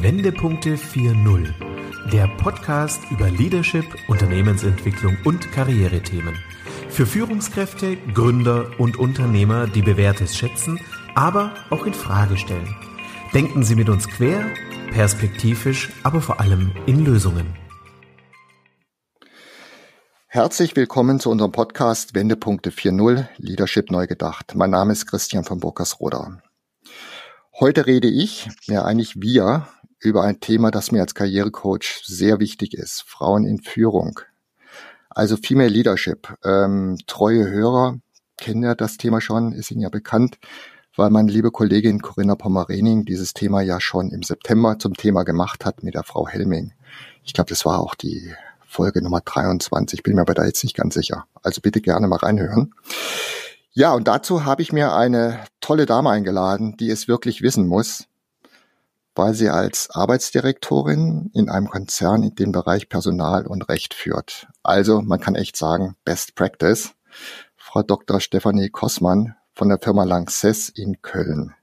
Wendepunkte 4.0, der Podcast über Leadership, Unternehmensentwicklung und Karrierethemen. Für Führungskräfte, Gründer und Unternehmer, die Bewährtes schätzen, aber auch in Frage stellen. Denken Sie mit uns quer, perspektivisch, aber vor allem in Lösungen. Herzlich willkommen zu unserem Podcast Wendepunkte 4.0 Leadership neu gedacht. Mein Name ist Christian von Burkersroda. Heute rede ich, ja eigentlich wir, über ein Thema, das mir als Karrierecoach sehr wichtig ist. Frauen in Führung. Also Female Leadership. Ähm, treue Hörer kennen ja das Thema schon, ist Ihnen ja bekannt, weil meine liebe Kollegin Corinna Pommerening dieses Thema ja schon im September zum Thema gemacht hat mit der Frau Helming. Ich glaube, das war auch die Folge Nummer 23, bin mir aber da jetzt nicht ganz sicher. Also bitte gerne mal reinhören. Ja, und dazu habe ich mir eine tolle Dame eingeladen, die es wirklich wissen muss, weil sie als Arbeitsdirektorin in einem Konzern in den Bereich Personal und Recht führt. Also man kann echt sagen, Best Practice. Frau Dr. Stefanie Kossmann von der Firma Lanxess in Köln.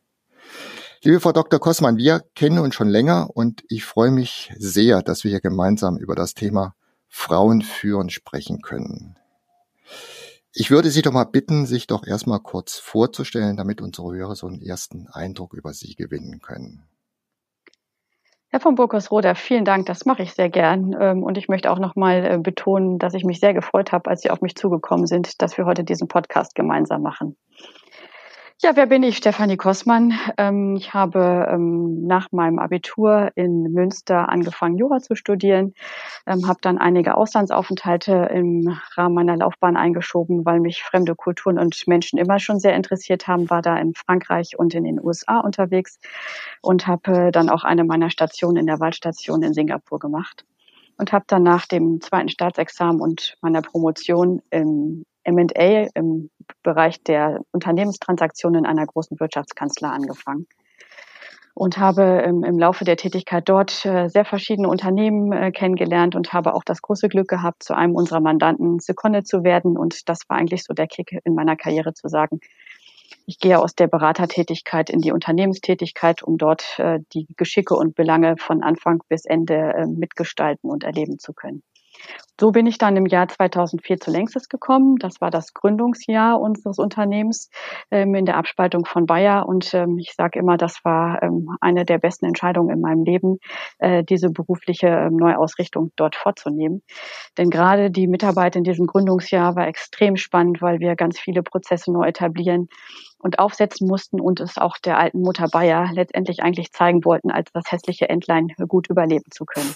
Liebe Frau Dr. Kossmann, wir kennen uns schon länger und ich freue mich sehr, dass wir hier gemeinsam über das Thema Frauen führen sprechen können. Ich würde Sie doch mal bitten, sich doch erstmal kurz vorzustellen, damit unsere Hörer so einen ersten Eindruck über Sie gewinnen können. Herr von Burkersroda, vielen Dank, das mache ich sehr gern. Ähm, und ich möchte auch nochmal äh, betonen, dass ich mich sehr gefreut habe, als Sie auf mich zugekommen sind, dass wir heute diesen Podcast gemeinsam machen. Ja, wer bin ich? Stefanie Kossmann. Ähm, ich habe ähm, nach meinem Abitur in Münster angefangen, Jura zu studieren, ähm, habe dann einige Auslandsaufenthalte im Rahmen meiner Laufbahn eingeschoben, weil mich fremde Kulturen und Menschen immer schon sehr interessiert haben, war da in Frankreich und in den USA unterwegs und habe dann auch eine meiner Stationen in der Waldstation in Singapur gemacht und habe dann nach dem zweiten Staatsexamen und meiner Promotion im M&A im Bereich der Unternehmenstransaktionen in einer großen Wirtschaftskanzlei angefangen und habe im, im Laufe der Tätigkeit dort äh, sehr verschiedene Unternehmen äh, kennengelernt und habe auch das große Glück gehabt, zu einem unserer Mandanten Sekunde zu werden. Und das war eigentlich so der Kick in meiner Karriere zu sagen, ich gehe aus der Beratertätigkeit in die Unternehmenstätigkeit, um dort äh, die Geschicke und Belange von Anfang bis Ende äh, mitgestalten und erleben zu können. So bin ich dann im Jahr 2004 zu Längstes gekommen. Das war das Gründungsjahr unseres Unternehmens ähm, in der Abspaltung von Bayer. Und ähm, ich sage immer, das war ähm, eine der besten Entscheidungen in meinem Leben, äh, diese berufliche ähm, Neuausrichtung dort vorzunehmen. Denn gerade die Mitarbeit in diesem Gründungsjahr war extrem spannend, weil wir ganz viele Prozesse neu etablieren und aufsetzen mussten und es auch der alten Mutter Bayer letztendlich eigentlich zeigen wollten, als das hässliche Entlein gut überleben zu können.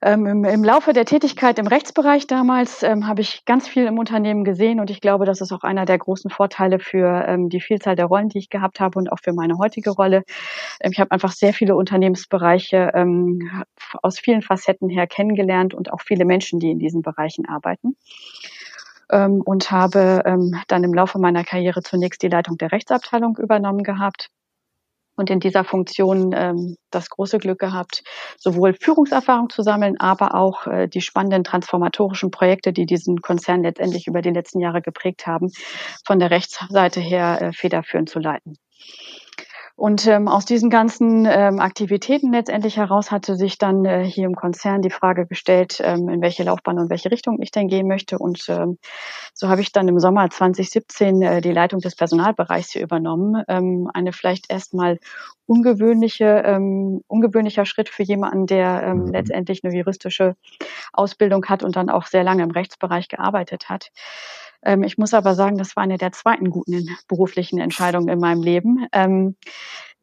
Ähm, im, im, Laufe der Tätigkeit im Rechtsbereich damals ähm, habe ich ganz viel im Unternehmen gesehen und ich glaube, das ist auch einer der großen Vorteile für ähm, die Vielzahl der Rollen, die ich gehabt habe und auch für meine heutige Rolle. Ähm, ich habe einfach sehr viele Unternehmensbereiche ähm, aus vielen Facetten her kennengelernt und auch viele Menschen, die in diesen Bereichen arbeiten. Ähm, und habe dann im Laufe meiner Karriere zunächst die Leitung der Rechtsabteilung übernommen gehabt und in dieser Funktion ähm, das große Glück gehabt, sowohl Führungserfahrung zu sammeln, aber auch äh, die spannenden transformatorischen Projekte, die diesen Konzern letztendlich über die letzten Jahre geprägt haben, von der Rechtsseite her äh, federführend zu leiten. Und ähm, aus diesen ganzen ähm, Aktivitäten letztendlich heraus hatte sich dann äh, hier im Konzern die Frage gestellt, ähm, in welche Laufbahn und welche Richtung ich denn gehen möchte. Und ähm, so habe ich dann im Sommer 2017 äh, die Leitung des Personalbereichs hier übernommen. Ähm, eine vielleicht erstmal ungewöhnliche, ähm, ungewöhnlicher Schritt für jemanden, der ähm, mhm. letztendlich eine juristische Ausbildung hat und dann auch sehr lange im Rechtsbereich gearbeitet hat. Ähm, ich muss aber sagen, das war eine der zweiten guten beruflichen Entscheidungen in meinem Leben. Ähm,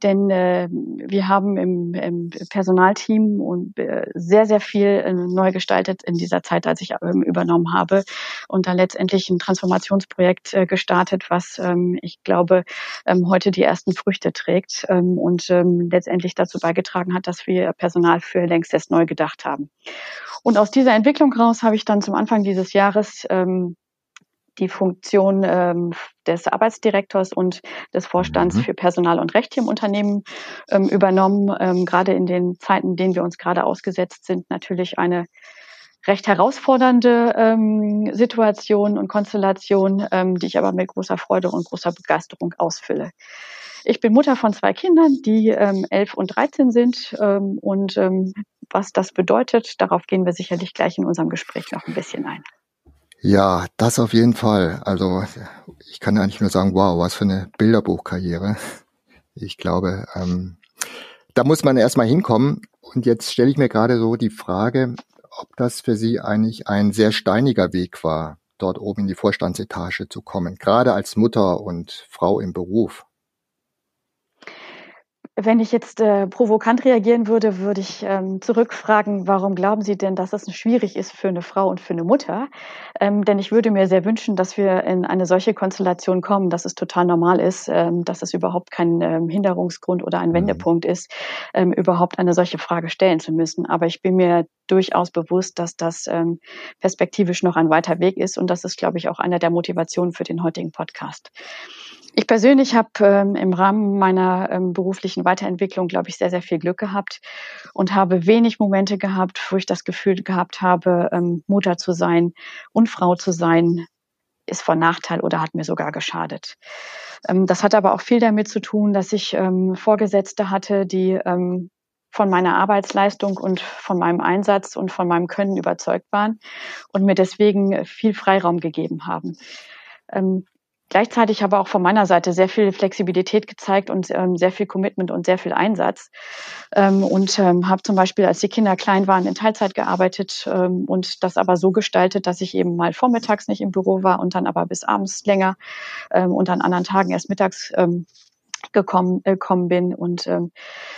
denn äh, wir haben im, im Personalteam und äh, sehr, sehr viel äh, neu gestaltet in dieser Zeit, als ich ähm, übernommen habe und dann letztendlich ein Transformationsprojekt äh, gestartet, was ähm, ich glaube ähm, heute die ersten Früchte trägt ähm, und ähm, letztendlich dazu beigetragen hat, dass wir Personal für längst erst neu gedacht haben. Und aus dieser Entwicklung raus habe ich dann zum Anfang dieses Jahres ähm, die Funktion ähm, des Arbeitsdirektors und des Vorstands mhm. für Personal und Recht hier im Unternehmen ähm, übernommen. Ähm, gerade in den Zeiten, in denen wir uns gerade ausgesetzt sind, natürlich eine recht herausfordernde ähm, Situation und Konstellation, ähm, die ich aber mit großer Freude und großer Begeisterung ausfülle. Ich bin Mutter von zwei Kindern, die ähm, 11 und 13 sind. Ähm, und ähm, was das bedeutet, darauf gehen wir sicherlich gleich in unserem Gespräch noch ein bisschen ein. Ja, das auf jeden Fall. Also ich kann eigentlich nur sagen, wow, was für eine Bilderbuchkarriere. Ich glaube, ähm, da muss man erstmal hinkommen. Und jetzt stelle ich mir gerade so die Frage, ob das für Sie eigentlich ein sehr steiniger Weg war, dort oben in die Vorstandsetage zu kommen, gerade als Mutter und Frau im Beruf. Wenn ich jetzt äh, provokant reagieren würde, würde ich ähm, zurückfragen, warum glauben Sie denn, dass es schwierig ist für eine Frau und für eine Mutter? Ähm, denn ich würde mir sehr wünschen, dass wir in eine solche Konstellation kommen, dass es total normal ist, ähm, dass es überhaupt kein ähm, Hinderungsgrund oder ein mhm. Wendepunkt ist, ähm, überhaupt eine solche Frage stellen zu müssen. Aber ich bin mir durchaus bewusst, dass das ähm, perspektivisch noch ein weiter Weg ist. Und das ist, glaube ich, auch einer der Motivationen für den heutigen Podcast. Ich persönlich habe ähm, im Rahmen meiner ähm, beruflichen Weiterentwicklung, glaube ich, sehr, sehr viel Glück gehabt und habe wenig Momente gehabt, wo ich das Gefühl gehabt habe, ähm, Mutter zu sein und Frau zu sein, ist von Nachteil oder hat mir sogar geschadet. Ähm, das hat aber auch viel damit zu tun, dass ich ähm, Vorgesetzte hatte, die ähm, von meiner Arbeitsleistung und von meinem Einsatz und von meinem Können überzeugt waren und mir deswegen viel Freiraum gegeben haben. Gleichzeitig aber auch von meiner Seite sehr viel Flexibilität gezeigt und ähm, sehr viel Commitment und sehr viel Einsatz. Ähm, und ähm, habe zum Beispiel, als die Kinder klein waren, in Teilzeit gearbeitet ähm, und das aber so gestaltet, dass ich eben mal vormittags nicht im Büro war und dann aber bis abends länger ähm, und an anderen Tagen erst mittags ähm, gekommen, äh, gekommen bin und ähm,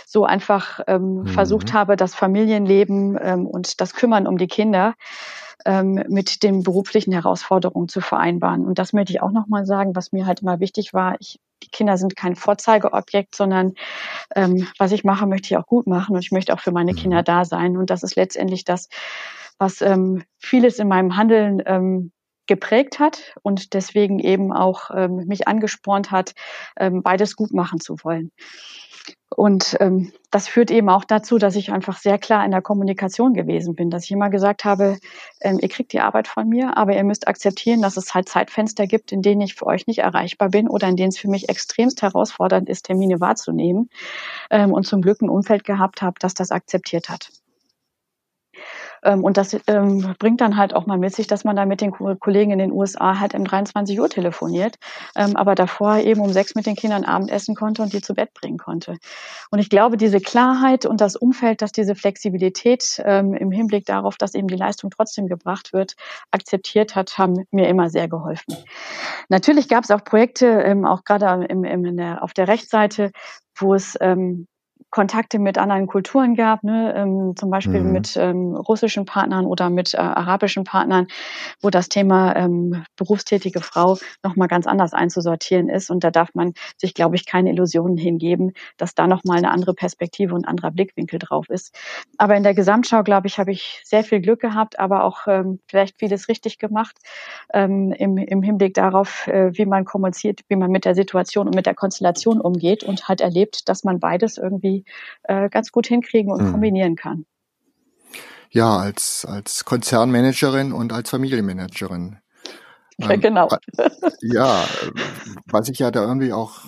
so einfach ähm, mhm. versucht habe, das Familienleben ähm, und das Kümmern um die Kinder ähm, mit den beruflichen Herausforderungen zu vereinbaren. Und das möchte ich auch nochmal sagen, was mir halt immer wichtig war. Ich, die Kinder sind kein Vorzeigeobjekt, sondern ähm, was ich mache, möchte ich auch gut machen und ich möchte auch für meine mhm. Kinder da sein. Und das ist letztendlich das, was ähm, vieles in meinem Handeln ähm, geprägt hat und deswegen eben auch ähm, mich angespornt hat, ähm, beides gut machen zu wollen. Und ähm, das führt eben auch dazu, dass ich einfach sehr klar in der Kommunikation gewesen bin, dass ich immer gesagt habe, ähm, ihr kriegt die Arbeit von mir, aber ihr müsst akzeptieren, dass es halt Zeitfenster gibt, in denen ich für euch nicht erreichbar bin oder in denen es für mich extremst herausfordernd ist, Termine wahrzunehmen. Ähm, und zum Glück ein Umfeld gehabt habe, das das akzeptiert hat. Ähm, und das ähm, bringt dann halt auch mal mit sich, dass man da mit den Kollegen in den USA halt um 23 Uhr telefoniert, ähm, aber davor eben um sechs mit den Kindern Abendessen konnte und die zu Bett bringen konnte. Und ich glaube, diese Klarheit und das Umfeld, dass diese Flexibilität ähm, im Hinblick darauf, dass eben die Leistung trotzdem gebracht wird, akzeptiert hat, haben mir immer sehr geholfen. Natürlich gab es auch Projekte, ähm, auch gerade im, im, der, auf der Rechtsseite, wo es ähm, Kontakte mit anderen Kulturen gab, ne? ähm, zum Beispiel mhm. mit ähm, russischen Partnern oder mit äh, arabischen Partnern, wo das Thema ähm, berufstätige Frau nochmal ganz anders einzusortieren ist. Und da darf man sich, glaube ich, keine Illusionen hingeben, dass da nochmal eine andere Perspektive und ein anderer Blickwinkel drauf ist. Aber in der Gesamtschau, glaube ich, habe ich sehr viel Glück gehabt, aber auch ähm, vielleicht vieles richtig gemacht ähm, im, im Hinblick darauf, äh, wie man kommuniziert, wie man mit der Situation und mit der Konstellation umgeht und halt erlebt, dass man beides irgendwie äh, ganz gut hinkriegen und mhm. kombinieren kann. Ja, als, als Konzernmanagerin und als Familienmanagerin. Ja, ähm, genau. ja, was ich ja da irgendwie auch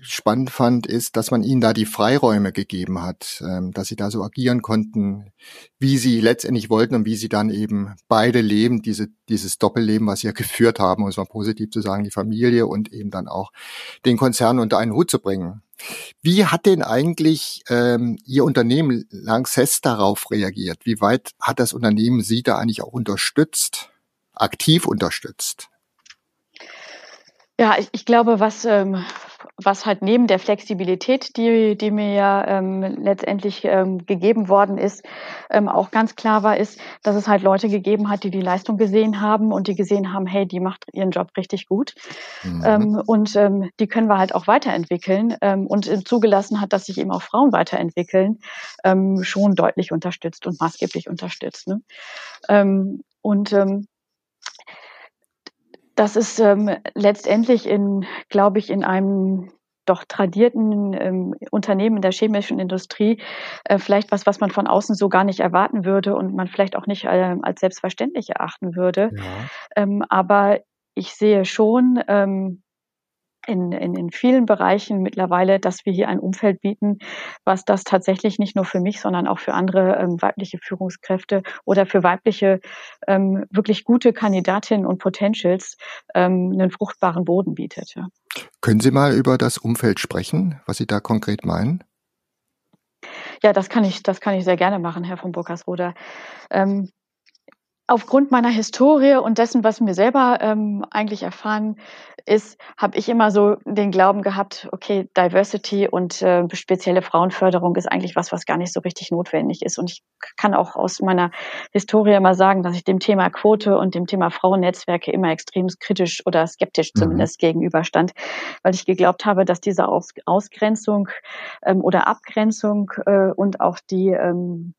spannend fand, ist, dass man ihnen da die Freiräume gegeben hat, ähm, dass sie da so agieren konnten, wie sie letztendlich wollten und wie sie dann eben beide leben, diese, dieses Doppelleben, was sie ja geführt haben, um es mal positiv zu sagen, die Familie und eben dann auch den Konzern unter einen Hut zu bringen. Wie hat denn eigentlich ähm, Ihr Unternehmen Lanxess darauf reagiert? Wie weit hat das Unternehmen Sie da eigentlich auch unterstützt, aktiv unterstützt? Ja, ich, ich glaube, was, ähm, was halt neben der Flexibilität, die, die mir ja ähm, letztendlich ähm, gegeben worden ist, ähm, auch ganz klar war, ist, dass es halt Leute gegeben hat, die die Leistung gesehen haben und die gesehen haben, hey, die macht ihren Job richtig gut. Mhm. Ähm, und ähm, die können wir halt auch weiterentwickeln ähm, und äh, zugelassen hat, dass sich eben auch Frauen weiterentwickeln, ähm, schon deutlich unterstützt und maßgeblich unterstützt. Ne? Ähm, und ähm, das ist ähm, letztendlich in, glaube ich, in einem doch tradierten ähm, Unternehmen der chemischen Industrie äh, vielleicht was, was man von außen so gar nicht erwarten würde und man vielleicht auch nicht äh, als selbstverständlich erachten würde. Ja. Ähm, aber ich sehe schon, ähm, in, in, in vielen Bereichen mittlerweile, dass wir hier ein Umfeld bieten, was das tatsächlich nicht nur für mich, sondern auch für andere ähm, weibliche Führungskräfte oder für weibliche ähm, wirklich gute Kandidatinnen und Potentials ähm, einen fruchtbaren Boden bietet. Ja. Können Sie mal über das Umfeld sprechen, was Sie da konkret meinen? Ja, das kann ich, das kann ich sehr gerne machen, Herr von Burkersroder. Ähm, aufgrund meiner Historie und dessen, was mir selber ähm, eigentlich erfahren ist, habe ich immer so den Glauben gehabt, okay, Diversity und äh, spezielle Frauenförderung ist eigentlich was, was gar nicht so richtig notwendig ist. Und ich kann auch aus meiner Historie immer sagen, dass ich dem Thema Quote und dem Thema Frauennetzwerke immer extrem kritisch oder skeptisch mhm. zumindest mhm. gegenüberstand, weil ich geglaubt habe, dass diese Aus Ausgrenzung ähm, oder Abgrenzung äh, und auch die ähm,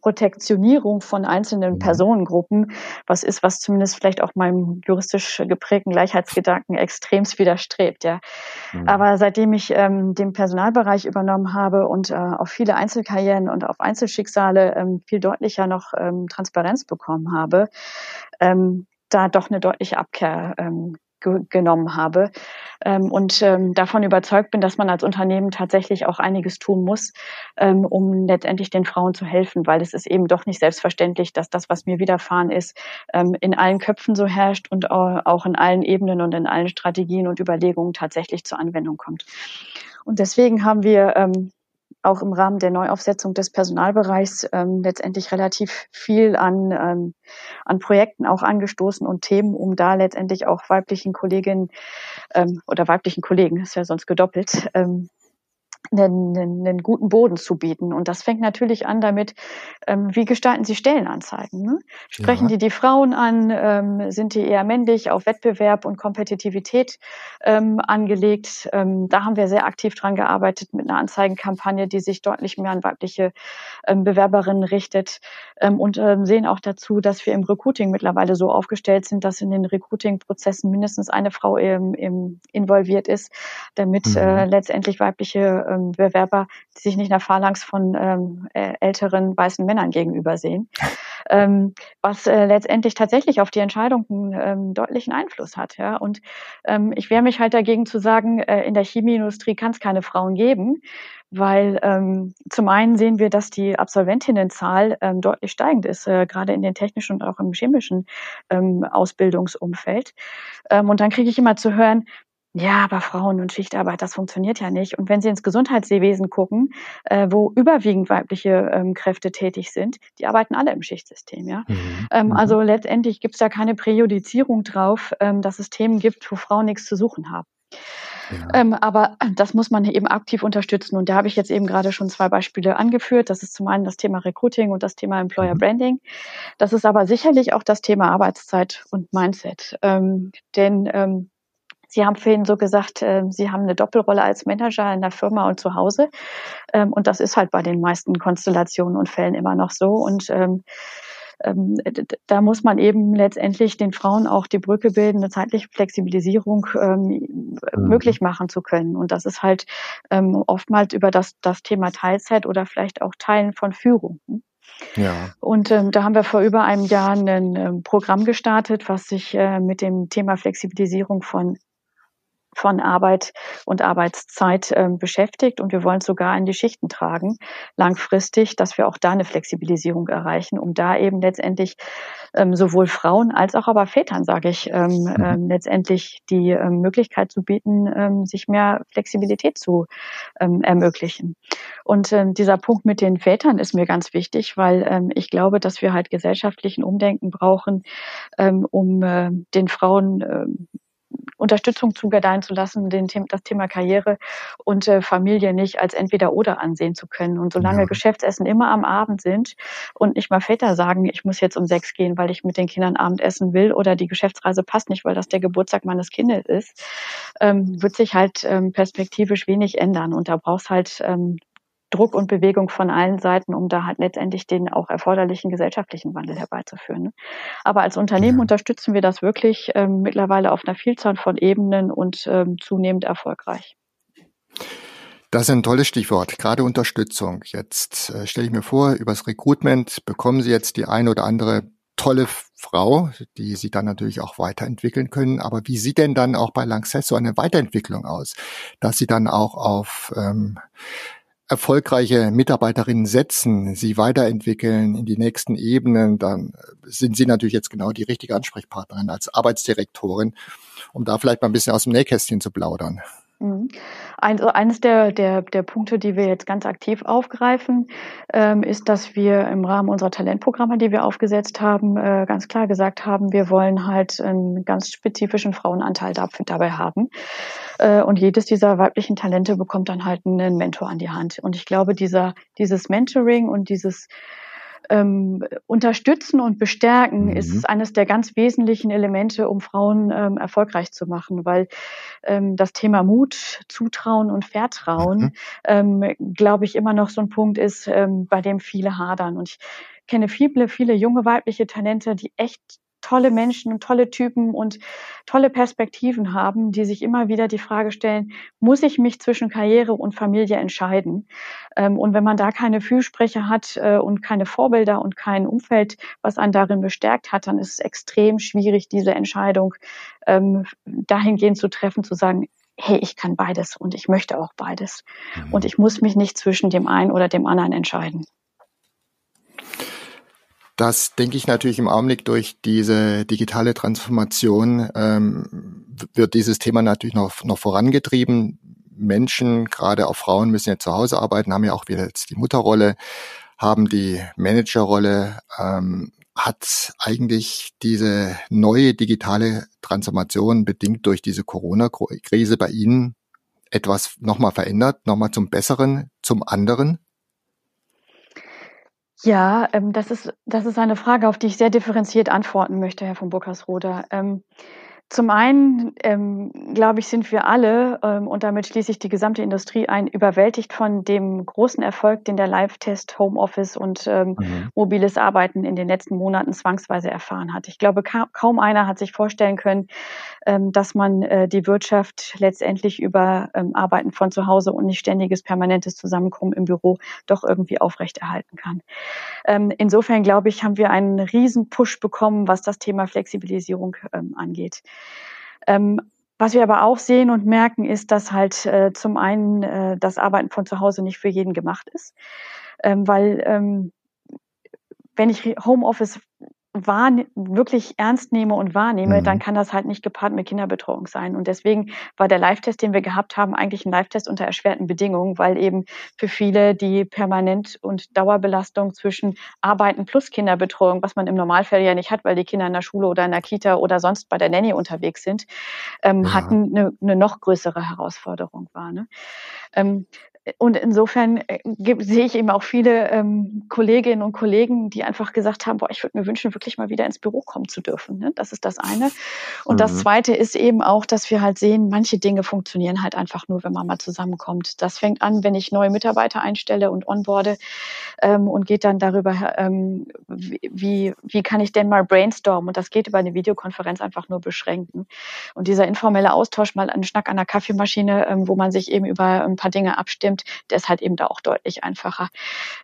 Protektionierung von einzelnen mhm. Personengruppen, was ist, was zumindest vielleicht auch meinem juristisch geprägten Gleichheitsgedanken extremst widerstrebt. Ja. Mhm. Aber seitdem ich ähm, den Personalbereich übernommen habe und äh, auf viele Einzelkarrieren und auf Einzelschicksale ähm, viel deutlicher noch ähm, Transparenz bekommen habe, ähm, da doch eine deutliche Abkehr ähm, ge genommen habe ähm, und ähm, davon überzeugt bin, dass man als Unternehmen tatsächlich auch einiges tun muss, ähm, um letztendlich den Frauen zu helfen, weil es ist eben doch nicht selbstverständlich, dass das, was mir widerfahren ist, ähm, in allen Köpfen so herrscht und auch in allen Ebenen und in allen Strategien und Überlegungen tatsächlich zur Anwendung kommt. Und deswegen haben wir ähm, auch im Rahmen der Neuaufsetzung des Personalbereichs ähm, letztendlich relativ viel an, ähm, an Projekten auch angestoßen und Themen, um da letztendlich auch weiblichen Kolleginnen ähm, oder weiblichen Kollegen, ist ja sonst gedoppelt, ähm, einen, einen, guten Boden zu bieten. Und das fängt natürlich an damit, ähm, wie gestalten Sie Stellenanzeigen? Ne? Sprechen ja. die die Frauen an? Ähm, sind die eher männlich auf Wettbewerb und Kompetitivität ähm, angelegt? Ähm, da haben wir sehr aktiv dran gearbeitet mit einer Anzeigenkampagne, die sich deutlich mehr an weibliche ähm, Bewerberinnen richtet ähm, und sehen auch dazu, dass wir im Recruiting mittlerweile so aufgestellt sind, dass in den Recruiting-Prozessen mindestens eine Frau im, im involviert ist, damit mhm. äh, letztendlich weibliche ähm, Bewerber, die sich nicht nach Phalanx von ähm, älteren weißen Männern gegenüber sehen, ähm, was äh, letztendlich tatsächlich auf die Entscheidung einen ähm, deutlichen Einfluss hat. Ja? Und ähm, ich wehre mich halt dagegen zu sagen, äh, in der Chemieindustrie kann es keine Frauen geben, weil ähm, zum einen sehen wir, dass die Absolventinnenzahl ähm, deutlich steigend ist, äh, gerade in den technischen und auch im chemischen ähm, Ausbildungsumfeld. Ähm, und dann kriege ich immer zu hören, ja, aber Frauen und Schichtarbeit, das funktioniert ja nicht. Und wenn Sie ins Gesundheitswesen gucken, äh, wo überwiegend weibliche ähm, Kräfte tätig sind, die arbeiten alle im Schichtsystem, ja. Mhm. Ähm, mhm. also letztendlich gibt es da keine Präjudizierung drauf, ähm, dass es Themen gibt, wo Frauen nichts zu suchen haben. Ja. Ähm, aber das muss man eben aktiv unterstützen. Und da habe ich jetzt eben gerade schon zwei Beispiele angeführt. Das ist zum einen das Thema Recruiting und das Thema Employer mhm. Branding. Das ist aber sicherlich auch das Thema Arbeitszeit und Mindset. Ähm, denn ähm, Sie haben vorhin so gesagt, äh, Sie haben eine Doppelrolle als Manager in der Firma und zu Hause. Ähm, und das ist halt bei den meisten Konstellationen und Fällen immer noch so. Und ähm, ähm, da muss man eben letztendlich den Frauen auch die Brücke bilden, eine zeitliche Flexibilisierung ähm, mhm. möglich machen zu können. Und das ist halt ähm, oftmals über das, das Thema Teilzeit oder vielleicht auch Teilen von Führung. Ja. Und ähm, da haben wir vor über einem Jahr ein ähm, Programm gestartet, was sich äh, mit dem Thema Flexibilisierung von von Arbeit und Arbeitszeit äh, beschäftigt und wir wollen es sogar in die Schichten tragen, langfristig, dass wir auch da eine Flexibilisierung erreichen, um da eben letztendlich ähm, sowohl Frauen als auch aber Vätern, sage ich, ähm, ähm, letztendlich die ähm, Möglichkeit zu bieten, ähm, sich mehr Flexibilität zu ähm, ermöglichen. Und ähm, dieser Punkt mit den Vätern ist mir ganz wichtig, weil ich glaube, dass wir halt gesellschaftlichen Umdenken brauchen, um äh, den Frauen Unterstützung zugedeihen zu lassen, den, das Thema Karriere und äh, Familie nicht als entweder oder ansehen zu können. Und solange ja. Geschäftsessen immer am Abend sind und nicht mal Väter sagen, ich muss jetzt um sechs gehen, weil ich mit den Kindern Abendessen will oder die Geschäftsreise passt nicht, weil das der Geburtstag meines Kindes ist, ähm, wird sich halt ähm, perspektivisch wenig ändern. Und da brauchst halt ähm, Druck und Bewegung von allen Seiten, um da halt letztendlich den auch erforderlichen gesellschaftlichen Wandel herbeizuführen. Ne? Aber als Unternehmen ja. unterstützen wir das wirklich ähm, mittlerweile auf einer Vielzahl von Ebenen und ähm, zunehmend erfolgreich. Das ist ein tolles Stichwort, gerade Unterstützung. Jetzt äh, stelle ich mir vor, übers Recruitment bekommen Sie jetzt die eine oder andere tolle Frau, die sie dann natürlich auch weiterentwickeln können. Aber wie sieht denn dann auch bei Lanxess so eine Weiterentwicklung aus, dass sie dann auch auf ähm, erfolgreiche Mitarbeiterinnen setzen, sie weiterentwickeln in die nächsten Ebenen, dann sind Sie natürlich jetzt genau die richtige Ansprechpartnerin als Arbeitsdirektorin, um da vielleicht mal ein bisschen aus dem Nähkästchen zu plaudern. Mhm. Also eines der, der, der Punkte, die wir jetzt ganz aktiv aufgreifen, ähm, ist, dass wir im Rahmen unserer Talentprogramme, die wir aufgesetzt haben, äh, ganz klar gesagt haben, wir wollen halt einen ganz spezifischen Frauenanteil dafür, dabei haben. Äh, und jedes dieser weiblichen Talente bekommt dann halt einen Mentor an die Hand. Und ich glaube, dieser, dieses Mentoring und dieses ähm, unterstützen und bestärken mhm. ist eines der ganz wesentlichen Elemente, um Frauen ähm, erfolgreich zu machen, weil ähm, das Thema Mut, Zutrauen und Vertrauen, mhm. ähm, glaube ich, immer noch so ein Punkt ist, ähm, bei dem viele hadern. Und ich kenne viele, viele junge weibliche Talente, die echt tolle Menschen und tolle Typen und tolle Perspektiven haben, die sich immer wieder die Frage stellen, muss ich mich zwischen Karriere und Familie entscheiden? Ähm, und wenn man da keine Fürsprecher hat äh, und keine Vorbilder und kein Umfeld, was einen darin bestärkt hat, dann ist es extrem schwierig, diese Entscheidung ähm, dahingehend zu treffen, zu sagen, hey, ich kann beides und ich möchte auch beides. Mhm. Und ich muss mich nicht zwischen dem einen oder dem anderen entscheiden. Das denke ich natürlich im Augenblick durch diese digitale Transformation ähm, wird dieses Thema natürlich noch, noch vorangetrieben. Menschen, gerade auch Frauen, müssen ja zu Hause arbeiten, haben ja auch wieder jetzt die Mutterrolle, haben die Managerrolle. Ähm, hat eigentlich diese neue digitale Transformation bedingt durch diese Corona-Krise bei Ihnen etwas nochmal verändert, nochmal zum Besseren, zum anderen? Ja, ähm, das ist das ist eine Frage, auf die ich sehr differenziert antworten möchte, Herr von Burkersroda. Ähm, zum einen, ähm, glaube ich, sind wir alle, ähm, und damit schließe ich die gesamte Industrie ein, überwältigt von dem großen Erfolg, den der Live-Test, Homeoffice und ähm, mhm. mobiles Arbeiten in den letzten Monaten zwangsweise erfahren hat. Ich glaube, ka kaum einer hat sich vorstellen können, ähm, dass man äh, die Wirtschaft letztendlich über ähm, Arbeiten von zu Hause und nicht ständiges, permanentes Zusammenkommen im Büro doch irgendwie aufrechterhalten kann. Ähm, insofern, glaube ich, haben wir einen riesen Push bekommen, was das Thema Flexibilisierung angeht. Ähm, was wir aber auch sehen und merken, ist, dass halt äh, zum einen äh, das Arbeiten von zu Hause nicht für jeden gemacht ist, ähm, weil ähm, wenn ich Homeoffice wahr, wirklich ernst nehme und wahrnehme, mhm. dann kann das halt nicht gepaart mit Kinderbetreuung sein. Und deswegen war der Live-Test, den wir gehabt haben, eigentlich ein Live-Test unter erschwerten Bedingungen, weil eben für viele die Permanent- und Dauerbelastung zwischen Arbeiten plus Kinderbetreuung, was man im Normalfall ja nicht hat, weil die Kinder in der Schule oder in der Kita oder sonst bei der Nanny unterwegs sind, ähm, ja. hatten eine, eine noch größere Herausforderung war. Ne? Ähm, und insofern äh, sehe ich eben auch viele ähm, Kolleginnen und Kollegen, die einfach gesagt haben, boah, ich würde mir wünschen, wirklich mal wieder ins Büro kommen zu dürfen. Ne? Das ist das eine. Und mhm. das zweite ist eben auch, dass wir halt sehen, manche Dinge funktionieren halt einfach nur, wenn man mal zusammenkommt. Das fängt an, wenn ich neue Mitarbeiter einstelle und onboarde ähm, und geht dann darüber, ähm, wie, wie kann ich denn mal brainstormen? Und das geht über eine Videokonferenz einfach nur beschränken. Und dieser informelle Austausch, mal einen Schnack an der Kaffeemaschine, ähm, wo man sich eben über ein paar Dinge abstimmt, der ist halt eben da auch deutlich einfacher.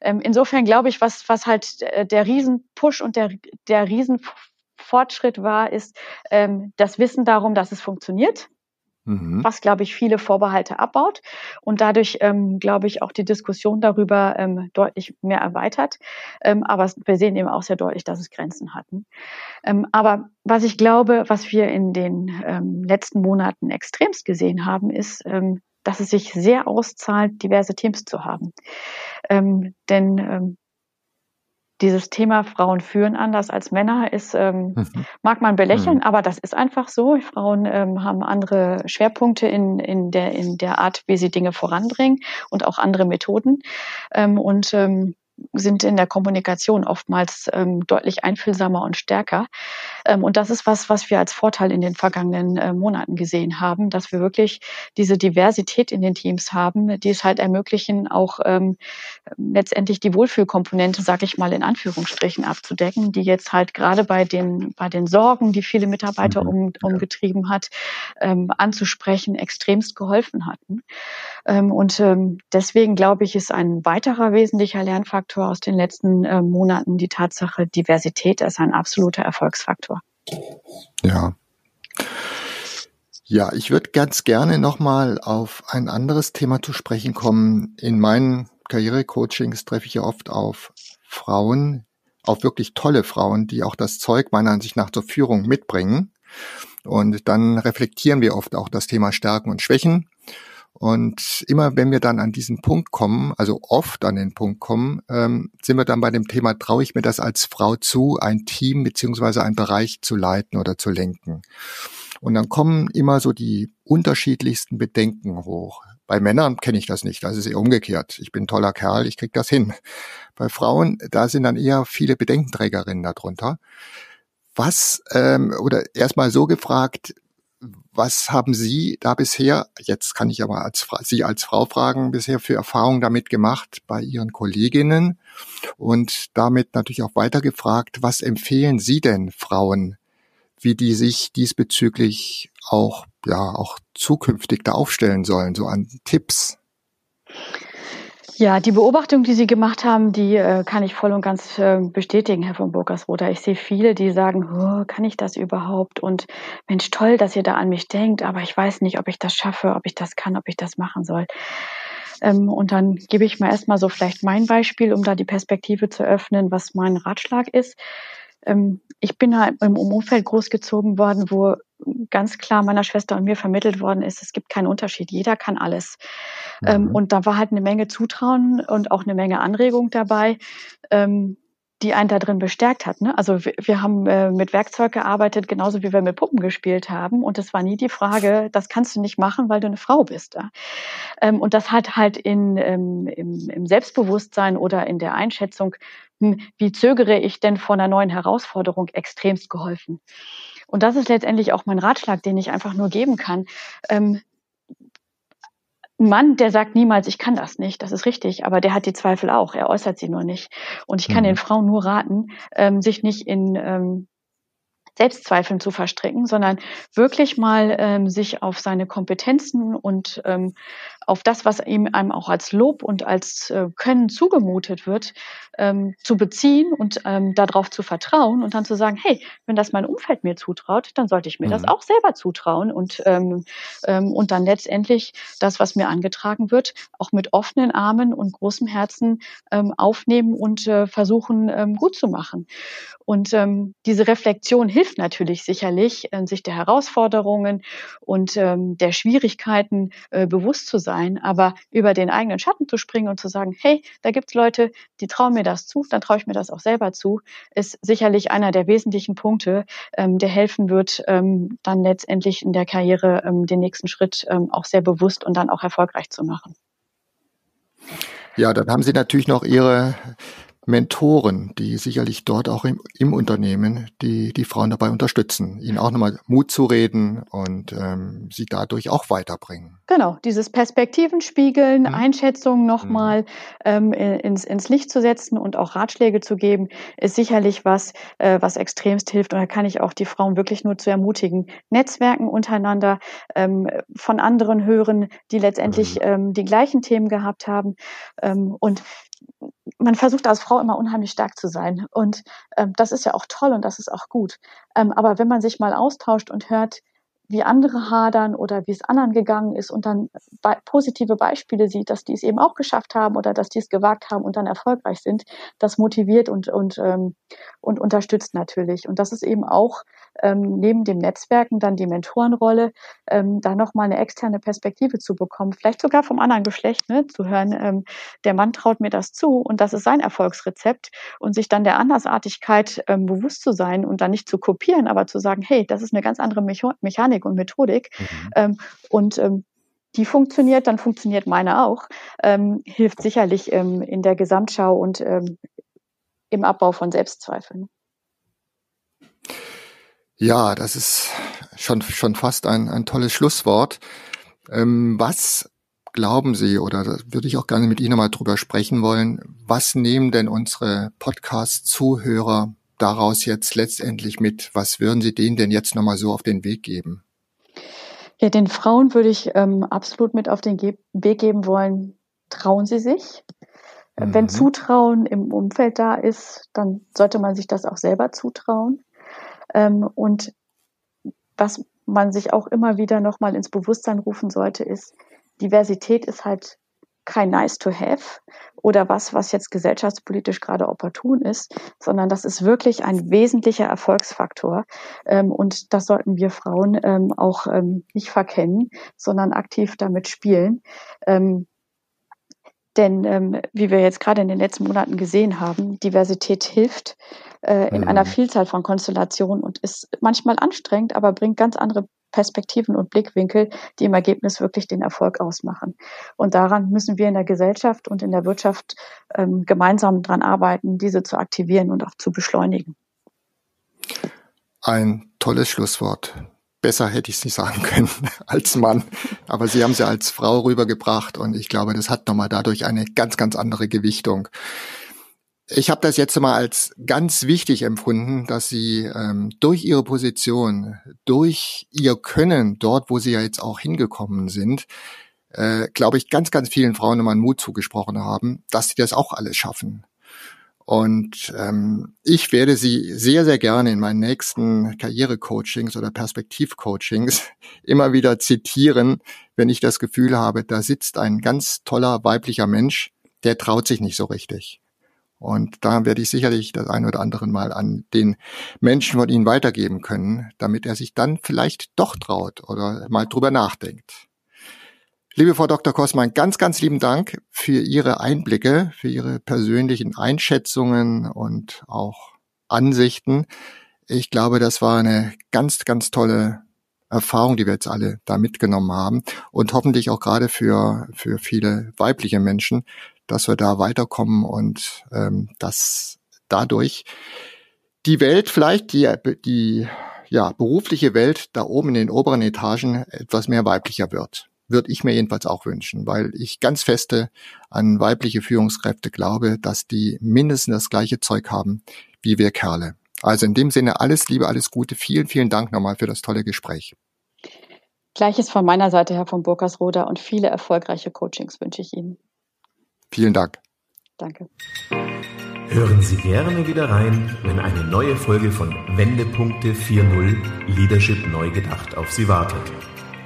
Ähm, insofern glaube ich, was, was halt äh, der Riesenpush und der, der Riesenfortschritt war, ist ähm, das Wissen darum, dass es funktioniert mhm. was, glaube ich, viele Vorbehalte abbaut und dadurch, ähm, glaube ich, auch die Diskussion darüber ähm, deutlich mehr erweitert. Ähm, aber wir sehen eben auch sehr deutlich, dass es Grenzen hatten. Ähm, aber was ich glaube, was wir in den ähm, letzten Monaten extremst gesehen haben, ist, ähm, dass es sich sehr auszahlt, diverse Teams zu haben. Ähm, denn ähm, dieses Thema Frauen führen anders als Männer ist, ähm, mhm. mag man belächeln, mhm. aber das ist einfach so. Frauen ähm, haben andere Schwerpunkte in, in, der, in der Art, wie sie Dinge voranbringen und auch andere Methoden. Ähm, und ähm, sind in der Kommunikation oftmals ähm, deutlich einfühlsamer und stärker. Ähm, und das ist was, was wir als Vorteil in den vergangenen äh, Monaten gesehen haben, dass wir wirklich diese Diversität in den Teams haben, die es halt ermöglichen, auch ähm, letztendlich die Wohlfühlkomponente, sag ich mal in Anführungsstrichen, abzudecken, die jetzt halt gerade bei den, bei den Sorgen, die viele Mitarbeiter mhm. um, umgetrieben hat, ähm, anzusprechen, extremst geholfen hatten. Ähm, und ähm, deswegen glaube ich, ist ein weiterer wesentlicher Lernfaktor, Erfolgsfaktor aus den letzten äh, Monaten die Tatsache, Diversität ist ein absoluter Erfolgsfaktor. Ja. Ja, ich würde ganz gerne nochmal auf ein anderes Thema zu sprechen kommen. In meinen Karrierecoachings treffe ich ja oft auf Frauen, auf wirklich tolle Frauen, die auch das Zeug meiner Ansicht nach zur Führung mitbringen. Und dann reflektieren wir oft auch das Thema Stärken und Schwächen. Und immer wenn wir dann an diesen Punkt kommen, also oft an den Punkt kommen, ähm, sind wir dann bei dem Thema, traue ich mir das als Frau zu, ein Team beziehungsweise einen Bereich zu leiten oder zu lenken. Und dann kommen immer so die unterschiedlichsten Bedenken hoch. Bei Männern kenne ich das nicht, das ist eher umgekehrt. Ich bin ein toller Kerl, ich krieg das hin. Bei Frauen, da sind dann eher viele Bedenkenträgerinnen darunter. Was, ähm, oder erstmal so gefragt, was haben Sie da bisher, jetzt kann ich aber als, Sie als Frau fragen, bisher für Erfahrungen damit gemacht bei Ihren Kolleginnen? Und damit natürlich auch weiter gefragt, was empfehlen Sie denn Frauen, wie die sich diesbezüglich auch, ja, auch zukünftig da aufstellen sollen, so an Tipps? Ja, die Beobachtung, die Sie gemacht haben, die äh, kann ich voll und ganz äh, bestätigen, Herr von Burgersroda. Ich sehe viele, die sagen, oh, kann ich das überhaupt? Und Mensch, toll, dass ihr da an mich denkt, aber ich weiß nicht, ob ich das schaffe, ob ich das kann, ob ich das machen soll. Ähm, und dann gebe ich mal erstmal so vielleicht mein Beispiel, um da die Perspektive zu öffnen, was mein Ratschlag ist ähm, ich bin halt im Umfeld großgezogen worden, wo ganz klar meiner Schwester und mir vermittelt worden ist, es gibt keinen Unterschied, jeder kann alles. Ähm, mhm. Ähm, und da war halt eine Menge Zutrauen und auch eine Menge Anregung dabei. Ähm, die einen da drin bestärkt hat. Ne? Also wir, wir haben äh, mit Werkzeug gearbeitet, genauso wie wir mit Puppen gespielt haben. Und es war nie die Frage, das kannst du nicht machen, weil du eine Frau bist. Ja? Ähm, und das hat halt in, ähm, im, im Selbstbewusstsein oder in der Einschätzung, hm, wie zögere ich denn vor einer neuen Herausforderung, extremst geholfen. Und das ist letztendlich auch mein Ratschlag, den ich einfach nur geben kann. Ähm, ein Mann, der sagt niemals, ich kann das nicht, das ist richtig, aber der hat die Zweifel auch, er äußert sie nur nicht. Und ich kann mhm. den Frauen nur raten, ähm, sich nicht in ähm, Selbstzweifeln zu verstricken, sondern wirklich mal ähm, sich auf seine Kompetenzen und ähm, auf das, was ihm einem auch als Lob und als äh, Können zugemutet wird, ähm, zu beziehen und ähm, darauf zu vertrauen und dann zu sagen, hey, wenn das mein Umfeld mir zutraut, dann sollte ich mir mhm. das auch selber zutrauen und, ähm, ähm, und dann letztendlich das, was mir angetragen wird, auch mit offenen Armen und großem Herzen ähm, aufnehmen und äh, versuchen, ähm, gut zu machen. Und ähm, diese Reflexion hilft natürlich sicherlich, äh, sich der Herausforderungen und ähm, der Schwierigkeiten äh, bewusst zu sein, aber über den eigenen Schatten zu springen und zu sagen, hey, da gibt's Leute, die trauen mir das zu, dann traue ich mir das auch selber zu, ist sicherlich einer der wesentlichen Punkte, ähm, der helfen wird, ähm, dann letztendlich in der Karriere ähm, den nächsten Schritt ähm, auch sehr bewusst und dann auch erfolgreich zu machen. Ja, dann haben Sie natürlich noch Ihre Mentoren, die sicherlich dort auch im, im Unternehmen die, die Frauen dabei unterstützen, ihnen auch nochmal Mut zu reden und ähm, sie dadurch auch weiterbringen. Genau, dieses Perspektiven spiegeln, mhm. Einschätzungen nochmal mhm. ähm, ins, ins Licht zu setzen und auch Ratschläge zu geben, ist sicherlich was, äh, was extremst hilft. Und da kann ich auch die Frauen wirklich nur zu ermutigen, Netzwerken untereinander ähm, von anderen hören, die letztendlich mhm. ähm, die gleichen Themen gehabt haben. Ähm, und man versucht als Frau immer unheimlich stark zu sein. Und ähm, das ist ja auch toll und das ist auch gut. Ähm, aber wenn man sich mal austauscht und hört, wie andere hadern oder wie es anderen gegangen ist und dann be positive Beispiele sieht, dass die es eben auch geschafft haben oder dass die es gewagt haben und dann erfolgreich sind, das motiviert und, und, ähm, und unterstützt natürlich. Und das ist eben auch ähm, neben dem Netzwerken dann die Mentorenrolle, ähm, da nochmal eine externe Perspektive zu bekommen, vielleicht sogar vom anderen Geschlecht, ne, zu hören, ähm, der Mann traut mir das zu und das ist sein Erfolgsrezept und sich dann der Andersartigkeit ähm, bewusst zu sein und dann nicht zu kopieren, aber zu sagen, hey, das ist eine ganz andere Mechanik und Methodik mhm. ähm, und ähm, die funktioniert, dann funktioniert meine auch, ähm, hilft sicherlich ähm, in der Gesamtschau und ähm, im Abbau von Selbstzweifeln. Ja, das ist schon, schon fast ein, ein tolles Schlusswort. Ähm, was glauben Sie, oder da würde ich auch gerne mit Ihnen mal drüber sprechen wollen, was nehmen denn unsere Podcast-Zuhörer daraus jetzt letztendlich mit? Was würden Sie denen denn jetzt nochmal so auf den Weg geben? Ja, den Frauen würde ich ähm, absolut mit auf den Ge Weg geben wollen, trauen Sie sich. Mhm. Wenn Zutrauen im Umfeld da ist, dann sollte man sich das auch selber zutrauen. Ähm, und was man sich auch immer wieder nochmal ins Bewusstsein rufen sollte, ist, Diversität ist halt kein nice to have oder was, was jetzt gesellschaftspolitisch gerade opportun ist, sondern das ist wirklich ein wesentlicher Erfolgsfaktor. Ähm, und das sollten wir Frauen ähm, auch ähm, nicht verkennen, sondern aktiv damit spielen. Ähm, denn ähm, wie wir jetzt gerade in den letzten Monaten gesehen haben, Diversität hilft äh, in mhm. einer Vielzahl von Konstellationen und ist manchmal anstrengend, aber bringt ganz andere Perspektiven und Blickwinkel, die im Ergebnis wirklich den Erfolg ausmachen. Und daran müssen wir in der Gesellschaft und in der Wirtschaft ähm, gemeinsam dran arbeiten, diese zu aktivieren und auch zu beschleunigen. Ein tolles Schlusswort besser hätte ich es nicht sagen können als Mann. Aber Sie haben sie als Frau rübergebracht und ich glaube, das hat nochmal dadurch eine ganz, ganz andere Gewichtung. Ich habe das jetzt mal als ganz wichtig empfunden, dass Sie ähm, durch Ihre Position, durch Ihr Können, dort, wo Sie ja jetzt auch hingekommen sind, äh, glaube ich, ganz, ganz vielen Frauen nochmal Mut zugesprochen haben, dass sie das auch alles schaffen. Und ähm, ich werde sie sehr, sehr gerne in meinen nächsten Karrierecoachings oder Perspektivcoachings immer wieder zitieren, wenn ich das Gefühl habe, da sitzt ein ganz toller weiblicher Mensch, der traut sich nicht so richtig. Und da werde ich sicherlich das ein oder andere Mal an den Menschen von Ihnen weitergeben können, damit er sich dann vielleicht doch traut oder mal drüber nachdenkt. Liebe Frau Dr. Kossmann, ganz, ganz lieben Dank für Ihre Einblicke, für Ihre persönlichen Einschätzungen und auch Ansichten. Ich glaube, das war eine ganz, ganz tolle Erfahrung, die wir jetzt alle da mitgenommen haben und hoffentlich auch gerade für, für viele weibliche Menschen, dass wir da weiterkommen und ähm, dass dadurch die Welt vielleicht, die, die ja, berufliche Welt da oben in den oberen Etagen etwas mehr weiblicher wird würde ich mir jedenfalls auch wünschen, weil ich ganz feste an weibliche Führungskräfte glaube, dass die mindestens das gleiche Zeug haben wie wir Kerle. Also in dem Sinne alles Liebe, alles Gute. Vielen, vielen Dank nochmal für das tolle Gespräch. Gleiches von meiner Seite, Herr von Burkersroda, und viele erfolgreiche Coachings wünsche ich Ihnen. Vielen Dank. Danke. Hören Sie gerne wieder rein, wenn eine neue Folge von Wendepunkte 4.0 Leadership neu gedacht auf Sie wartet.